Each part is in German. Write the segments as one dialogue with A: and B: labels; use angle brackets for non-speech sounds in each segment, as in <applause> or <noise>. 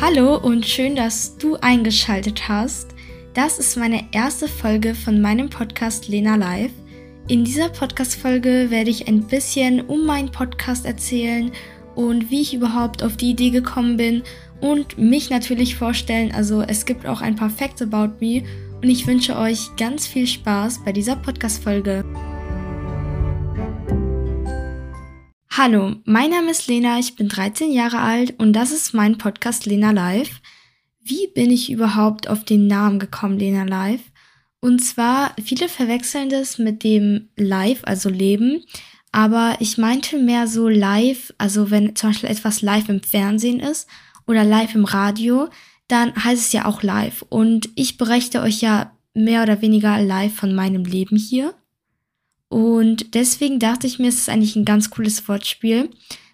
A: Hallo und schön, dass du eingeschaltet hast. Das ist meine erste Folge von meinem Podcast Lena Live. In dieser Podcast-Folge werde ich ein bisschen um meinen Podcast erzählen und wie ich überhaupt auf die Idee gekommen bin und mich natürlich vorstellen. Also es gibt auch ein paar Facts about me und ich wünsche euch ganz viel Spaß bei dieser Podcast-Folge. Hallo, mein Name ist Lena, ich bin 13 Jahre alt und das ist mein Podcast Lena Live. Wie bin ich überhaupt auf den Namen gekommen, Lena Live? Und zwar, viele verwechseln das mit dem Live, also Leben, aber ich meinte mehr so live, also wenn zum Beispiel etwas live im Fernsehen ist oder live im Radio, dann heißt es ja auch live. Und ich berichte euch ja mehr oder weniger live von meinem Leben hier. Und deswegen dachte ich mir, es ist eigentlich ein ganz cooles Wortspiel.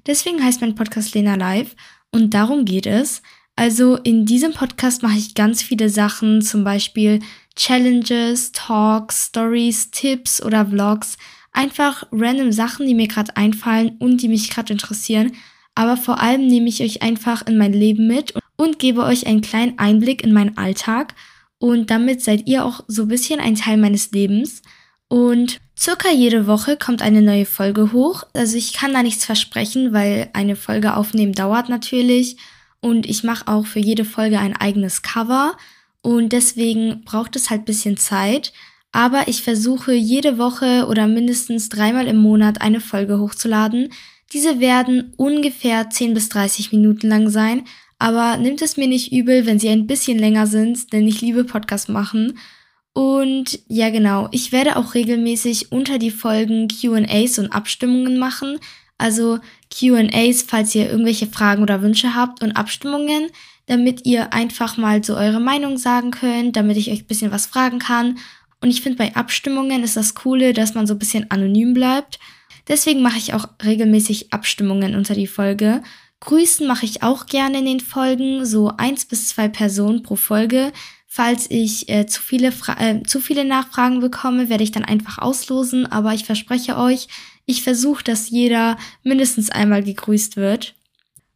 A: Deswegen heißt mein Podcast Lena Live und darum geht es. Also in diesem Podcast mache ich ganz viele Sachen, zum Beispiel Challenges, Talks, Stories, Tipps oder Vlogs. Einfach random Sachen, die mir gerade einfallen und die mich gerade interessieren. Aber vor allem nehme ich euch einfach in mein Leben mit und gebe euch einen kleinen Einblick in meinen Alltag. Und damit seid ihr auch so ein bisschen ein Teil meines Lebens. Und circa jede Woche kommt eine neue Folge hoch. Also ich kann da nichts versprechen, weil eine Folge aufnehmen dauert natürlich. Und ich mache auch für jede Folge ein eigenes Cover. Und deswegen braucht es halt bisschen Zeit. Aber ich versuche jede Woche oder mindestens dreimal im Monat eine Folge hochzuladen. Diese werden ungefähr 10 bis 30 Minuten lang sein. Aber nimmt es mir nicht übel, wenn sie ein bisschen länger sind, denn ich liebe Podcast machen. Und ja, genau, ich werde auch regelmäßig unter die Folgen QAs und Abstimmungen machen. Also QAs, falls ihr irgendwelche Fragen oder Wünsche habt und Abstimmungen, damit ihr einfach mal so eure Meinung sagen könnt, damit ich euch ein bisschen was fragen kann. Und ich finde, bei Abstimmungen ist das Coole, dass man so ein bisschen anonym bleibt. Deswegen mache ich auch regelmäßig Abstimmungen unter die Folge. Grüßen mache ich auch gerne in den Folgen, so eins bis zwei Personen pro Folge. Falls ich äh, zu, viele äh, zu viele Nachfragen bekomme, werde ich dann einfach auslosen. Aber ich verspreche euch, ich versuche, dass jeder mindestens einmal gegrüßt wird.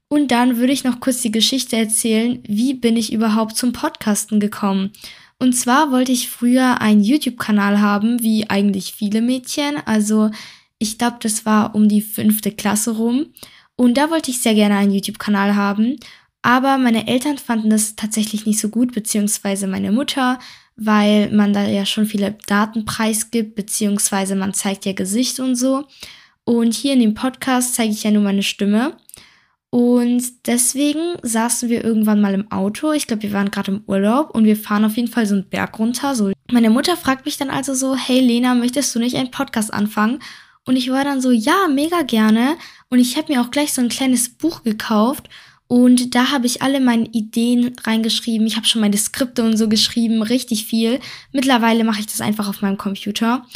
A: Und dann würde ich noch kurz die Geschichte erzählen, wie bin ich überhaupt zum Podcasten gekommen. Und zwar wollte ich früher einen YouTube-Kanal haben, wie eigentlich viele Mädchen. Also ich glaube, das war um die fünfte Klasse rum. Und da wollte ich sehr gerne einen YouTube-Kanal haben. Aber meine Eltern fanden das tatsächlich nicht so gut, beziehungsweise meine Mutter, weil man da ja schon viele Daten preisgibt, beziehungsweise man zeigt ja Gesicht und so. Und hier in dem Podcast zeige ich ja nur meine Stimme. Und deswegen saßen wir irgendwann mal im Auto. Ich glaube, wir waren gerade im Urlaub und wir fahren auf jeden Fall so einen Berg runter. So. Meine Mutter fragt mich dann also so, hey Lena, möchtest du nicht einen Podcast anfangen? Und ich war dann so, ja, mega gerne. Und ich habe mir auch gleich so ein kleines Buch gekauft und da habe ich alle meine Ideen reingeschrieben. Ich habe schon meine Skripte und so geschrieben, richtig viel. Mittlerweile mache ich das einfach auf meinem Computer.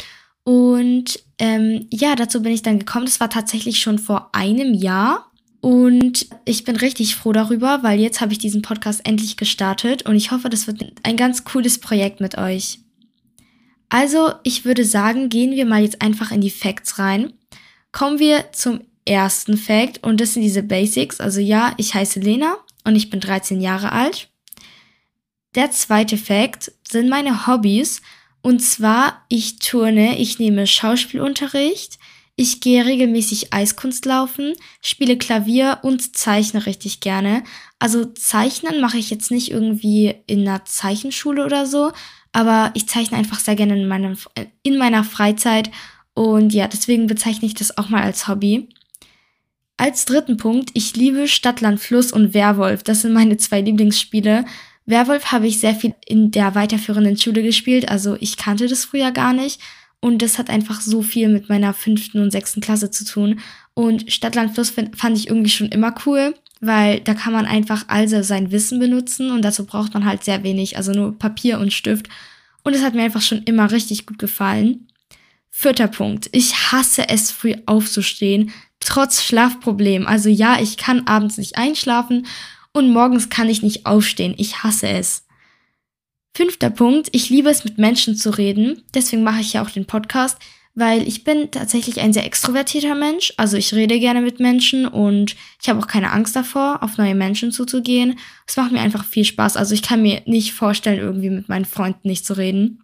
A: Und ähm, ja, dazu bin ich dann gekommen. Das war tatsächlich schon vor einem Jahr. Und ich bin richtig froh darüber, weil jetzt habe ich diesen Podcast endlich gestartet und ich hoffe, das wird ein ganz cooles Projekt mit euch. Also, ich würde sagen, gehen wir mal jetzt einfach in die Facts rein. Kommen wir zum ersten Fact und das sind diese Basics. Also ja, ich heiße Lena und ich bin 13 Jahre alt. Der zweite Fact sind meine Hobbys und zwar ich turne, ich nehme Schauspielunterricht, ich gehe regelmäßig Eiskunst laufen, spiele Klavier und zeichne richtig gerne. Also zeichnen mache ich jetzt nicht irgendwie in einer Zeichenschule oder so, aber ich zeichne einfach sehr gerne in, meinem, in meiner Freizeit und ja, deswegen bezeichne ich das auch mal als Hobby. Als dritten Punkt, ich liebe Stadtland Fluss und Werwolf. Das sind meine zwei Lieblingsspiele. Werwolf habe ich sehr viel in der weiterführenden Schule gespielt, also ich kannte das früher gar nicht. Und das hat einfach so viel mit meiner fünften und sechsten Klasse zu tun. Und Stadtland Fluss fand ich irgendwie schon immer cool, weil da kann man einfach also sein Wissen benutzen und dazu braucht man halt sehr wenig, also nur Papier und Stift. Und es hat mir einfach schon immer richtig gut gefallen. Vierter Punkt. Ich hasse es, früh aufzustehen trotz Schlafproblem. Also ja, ich kann abends nicht einschlafen und morgens kann ich nicht aufstehen. Ich hasse es. Fünfter Punkt, ich liebe es mit Menschen zu reden. Deswegen mache ich ja auch den Podcast, weil ich bin tatsächlich ein sehr extrovertierter Mensch. Also ich rede gerne mit Menschen und ich habe auch keine Angst davor, auf neue Menschen zuzugehen. Es macht mir einfach viel Spaß. Also ich kann mir nicht vorstellen, irgendwie mit meinen Freunden nicht zu reden.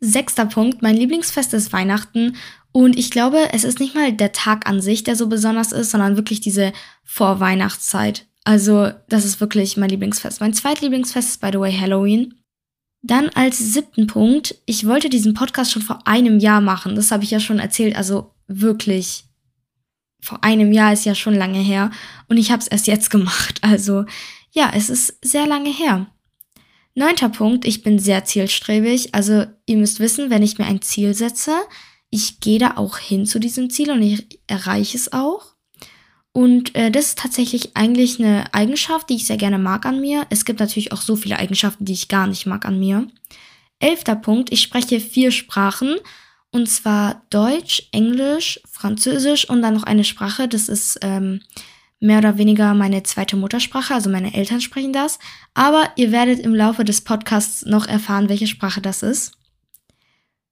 A: Sechster Punkt, mein Lieblingsfest ist Weihnachten und ich glaube, es ist nicht mal der Tag an sich, der so besonders ist, sondern wirklich diese Vorweihnachtszeit. Also das ist wirklich mein Lieblingsfest. Mein zweitlieblingsfest ist, by the way, Halloween. Dann als siebten Punkt, ich wollte diesen Podcast schon vor einem Jahr machen. Das habe ich ja schon erzählt. Also wirklich, vor einem Jahr ist ja schon lange her. Und ich habe es erst jetzt gemacht. Also ja, es ist sehr lange her. Neunter Punkt, ich bin sehr zielstrebig. Also ihr müsst wissen, wenn ich mir ein Ziel setze, ich gehe da auch hin zu diesem Ziel und ich erreiche es auch. Und äh, das ist tatsächlich eigentlich eine Eigenschaft, die ich sehr gerne mag an mir. Es gibt natürlich auch so viele Eigenschaften, die ich gar nicht mag an mir. Elfter Punkt, ich spreche vier Sprachen. Und zwar Deutsch, Englisch, Französisch und dann noch eine Sprache. Das ist ähm, mehr oder weniger meine zweite Muttersprache. Also meine Eltern sprechen das. Aber ihr werdet im Laufe des Podcasts noch erfahren, welche Sprache das ist.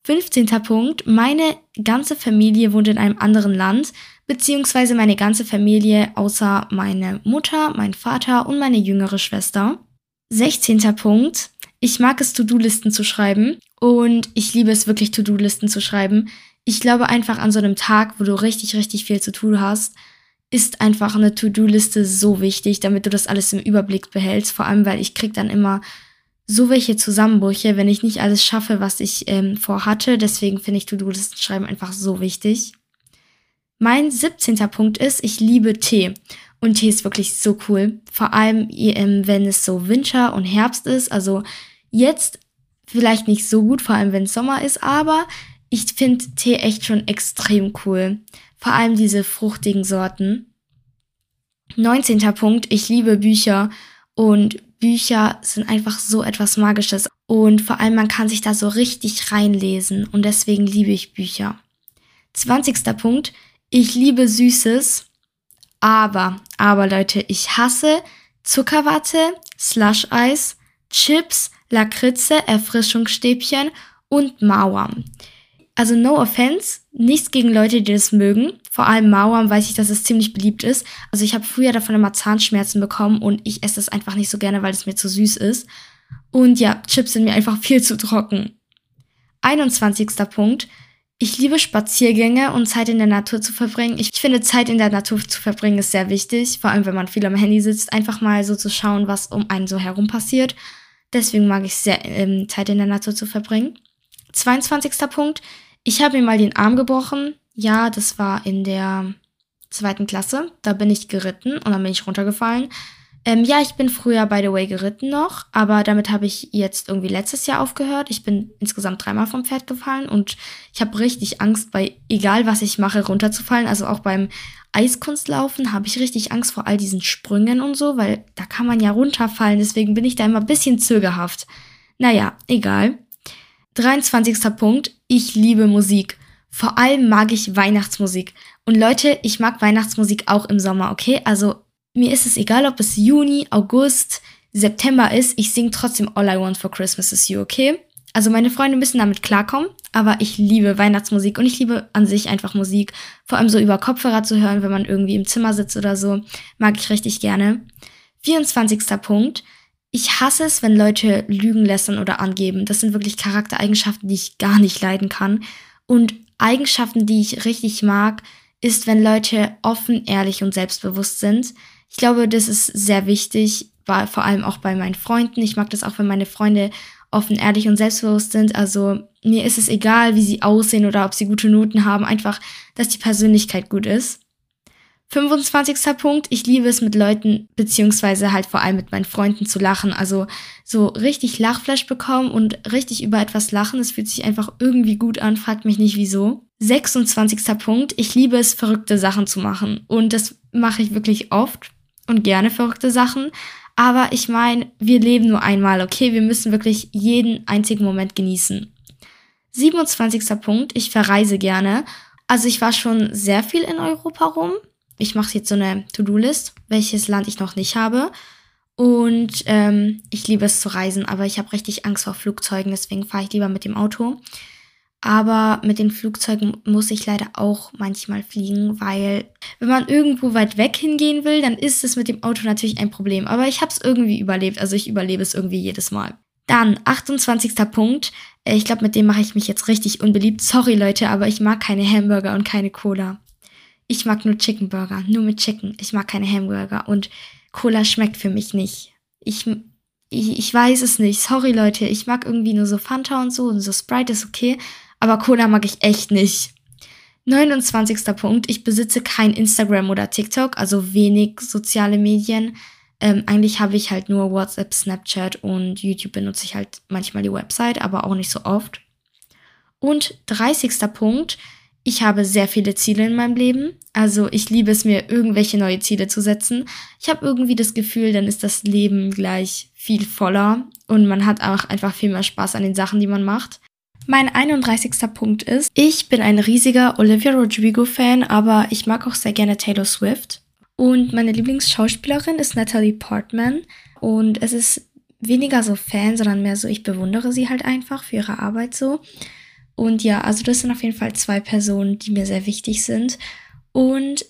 A: 15. Punkt. Meine ganze Familie wohnt in einem anderen Land beziehungsweise meine ganze Familie außer meine Mutter, mein Vater und meine jüngere Schwester. 16. Punkt. Ich mag es, To-Do-Listen zu schreiben und ich liebe es wirklich, To-Do-Listen zu schreiben. Ich glaube einfach an so einem Tag, wo du richtig, richtig viel zu tun hast, ist einfach eine To-Do-Liste so wichtig, damit du das alles im Überblick behältst. Vor allem, weil ich krieg dann immer so welche Zusammenbrüche, wenn ich nicht alles schaffe, was ich ähm, vorhatte. Deswegen finde ich To-Do-Listen schreiben einfach so wichtig. Mein 17. Punkt ist, ich liebe Tee. Und Tee ist wirklich so cool. Vor allem, ähm, wenn es so Winter und Herbst ist. Also jetzt vielleicht nicht so gut, vor allem wenn es Sommer ist, aber ich finde Tee echt schon extrem cool. Vor allem diese fruchtigen Sorten. 19. Punkt, ich liebe Bücher und Bücher sind einfach so etwas Magisches und vor allem man kann sich da so richtig reinlesen und deswegen liebe ich Bücher. 20. Punkt, ich liebe Süßes, aber, aber Leute, ich hasse Zuckerwatte, Slush-Eis, Chips, Lakritze, Erfrischungsstäbchen und Mauern. Also no offense, nichts gegen Leute, die das mögen. Vor allem Mauern weiß ich, dass es ziemlich beliebt ist. Also ich habe früher davon immer Zahnschmerzen bekommen und ich esse es einfach nicht so gerne, weil es mir zu süß ist. Und ja, Chips sind mir einfach <laughs> viel zu trocken. 21. Punkt. Ich liebe Spaziergänge und Zeit in der Natur zu verbringen. Ich finde, Zeit in der Natur zu verbringen ist sehr wichtig, vor allem wenn man viel am Handy sitzt, einfach mal so zu schauen, was um einen so herum passiert. Deswegen mag ich sehr, ähm, Zeit in der Natur zu verbringen. 22. Punkt. Ich habe mir mal den Arm gebrochen. Ja, das war in der zweiten Klasse. Da bin ich geritten und dann bin ich runtergefallen. Ähm, ja, ich bin früher, by the way, geritten noch, aber damit habe ich jetzt irgendwie letztes Jahr aufgehört. Ich bin insgesamt dreimal vom Pferd gefallen und ich habe richtig Angst, bei egal was ich mache, runterzufallen. Also auch beim Eiskunstlaufen habe ich richtig Angst vor all diesen Sprüngen und so, weil da kann man ja runterfallen. Deswegen bin ich da immer ein bisschen zögerhaft. Naja, egal. 23. Punkt. Ich liebe Musik. Vor allem mag ich Weihnachtsmusik. Und Leute, ich mag Weihnachtsmusik auch im Sommer, okay? Also mir ist es egal, ob es Juni, August, September ist, ich singe trotzdem All I Want for Christmas is You, okay? Also meine Freunde müssen damit klarkommen, aber ich liebe Weihnachtsmusik und ich liebe an sich einfach Musik. Vor allem so über Kopfhörer zu hören, wenn man irgendwie im Zimmer sitzt oder so, mag ich richtig gerne. 24. Punkt. Ich hasse es, wenn Leute lügen lässt oder angeben. Das sind wirklich Charaktereigenschaften, die ich gar nicht leiden kann. Und Eigenschaften, die ich richtig mag, ist, wenn Leute offen, ehrlich und selbstbewusst sind. Ich glaube, das ist sehr wichtig, vor allem auch bei meinen Freunden. Ich mag das auch, wenn meine Freunde offen, ehrlich und selbstbewusst sind. Also mir ist es egal, wie sie aussehen oder ob sie gute Noten haben, einfach, dass die Persönlichkeit gut ist. 25. Punkt, ich liebe es mit Leuten, beziehungsweise halt vor allem mit meinen Freunden zu lachen. Also so richtig Lachflash bekommen und richtig über etwas lachen. Es fühlt sich einfach irgendwie gut an, fragt mich nicht wieso. 26. Punkt, ich liebe es, verrückte Sachen zu machen. Und das mache ich wirklich oft und gerne verrückte Sachen. Aber ich meine, wir leben nur einmal, okay? Wir müssen wirklich jeden einzigen Moment genießen. 27. Punkt, ich verreise gerne. Also ich war schon sehr viel in Europa rum. Ich mache jetzt so eine To-Do-List, welches Land ich noch nicht habe. Und ähm, ich liebe es zu reisen, aber ich habe richtig Angst vor Flugzeugen, deswegen fahre ich lieber mit dem Auto. Aber mit den Flugzeugen muss ich leider auch manchmal fliegen, weil wenn man irgendwo weit weg hingehen will, dann ist es mit dem Auto natürlich ein Problem. Aber ich habe es irgendwie überlebt. Also ich überlebe es irgendwie jedes Mal. Dann, 28. Punkt. Äh, ich glaube, mit dem mache ich mich jetzt richtig unbeliebt. Sorry Leute, aber ich mag keine Hamburger und keine Cola. Ich mag nur Chicken Burger, nur mit Chicken. Ich mag keine Hamburger und Cola schmeckt für mich nicht. Ich, ich, ich weiß es nicht. Sorry Leute, ich mag irgendwie nur so Fanta und so und so Sprite ist okay, aber Cola mag ich echt nicht. 29. Punkt. Ich besitze kein Instagram oder TikTok, also wenig soziale Medien. Ähm, eigentlich habe ich halt nur WhatsApp, Snapchat und YouTube benutze ich halt manchmal die Website, aber auch nicht so oft. Und 30. Punkt. Ich habe sehr viele Ziele in meinem Leben. Also ich liebe es mir, irgendwelche neue Ziele zu setzen. Ich habe irgendwie das Gefühl, dann ist das Leben gleich viel voller und man hat auch einfach viel mehr Spaß an den Sachen, die man macht. Mein 31. Punkt ist, ich bin ein riesiger Olivia Rodrigo-Fan, aber ich mag auch sehr gerne Taylor Swift. Und meine Lieblingsschauspielerin ist Natalie Portman. Und es ist weniger so Fan, sondern mehr so, ich bewundere sie halt einfach für ihre Arbeit so. Und ja, also das sind auf jeden Fall zwei Personen, die mir sehr wichtig sind. Und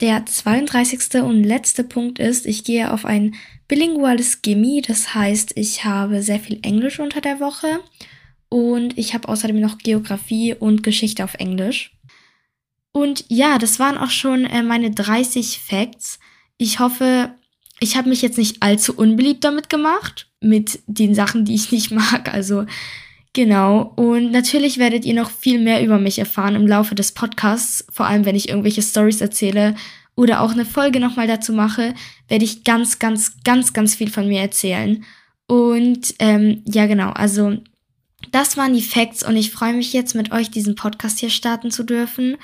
A: der 32. und letzte Punkt ist, ich gehe auf ein bilinguales Gimme, das heißt, ich habe sehr viel Englisch unter der Woche und ich habe außerdem noch Geografie und Geschichte auf Englisch. Und ja, das waren auch schon äh, meine 30 Facts. Ich hoffe, ich habe mich jetzt nicht allzu unbeliebt damit gemacht, mit den Sachen, die ich nicht <laughs> mag. Also genau. Und natürlich werdet ihr noch viel mehr über mich erfahren im Laufe des Podcasts, vor allem wenn ich irgendwelche Stories erzähle oder auch eine Folge nochmal dazu mache, werde ich ganz, ganz, ganz, ganz viel von mir erzählen. Und ähm, ja, genau, also das waren die Facts und ich freue mich jetzt mit euch diesen Podcast hier starten zu dürfen.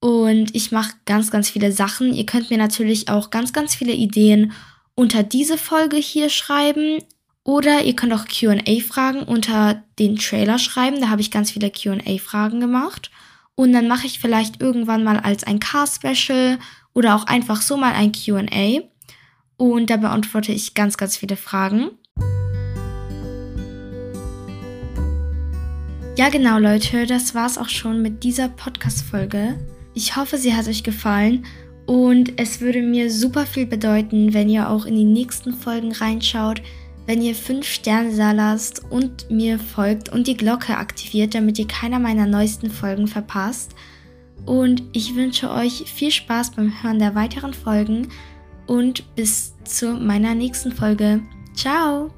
A: Und ich mache ganz, ganz viele Sachen. Ihr könnt mir natürlich auch ganz, ganz viele Ideen unter diese Folge hier schreiben. Oder ihr könnt auch QA-Fragen unter den Trailer schreiben. Da habe ich ganz viele QA-Fragen gemacht. Und dann mache ich vielleicht irgendwann mal als ein Car-Special oder auch einfach so mal ein QA. Und da beantworte ich ganz, ganz viele Fragen. Ja, genau, Leute, das war's auch schon mit dieser Podcast-Folge. Ich hoffe, sie hat euch gefallen und es würde mir super viel bedeuten, wenn ihr auch in die nächsten Folgen reinschaut, wenn ihr 5 Sterne da lasst und mir folgt und die Glocke aktiviert, damit ihr keiner meiner neuesten Folgen verpasst. Und ich wünsche euch viel Spaß beim Hören der weiteren Folgen und bis zu meiner nächsten Folge. Ciao!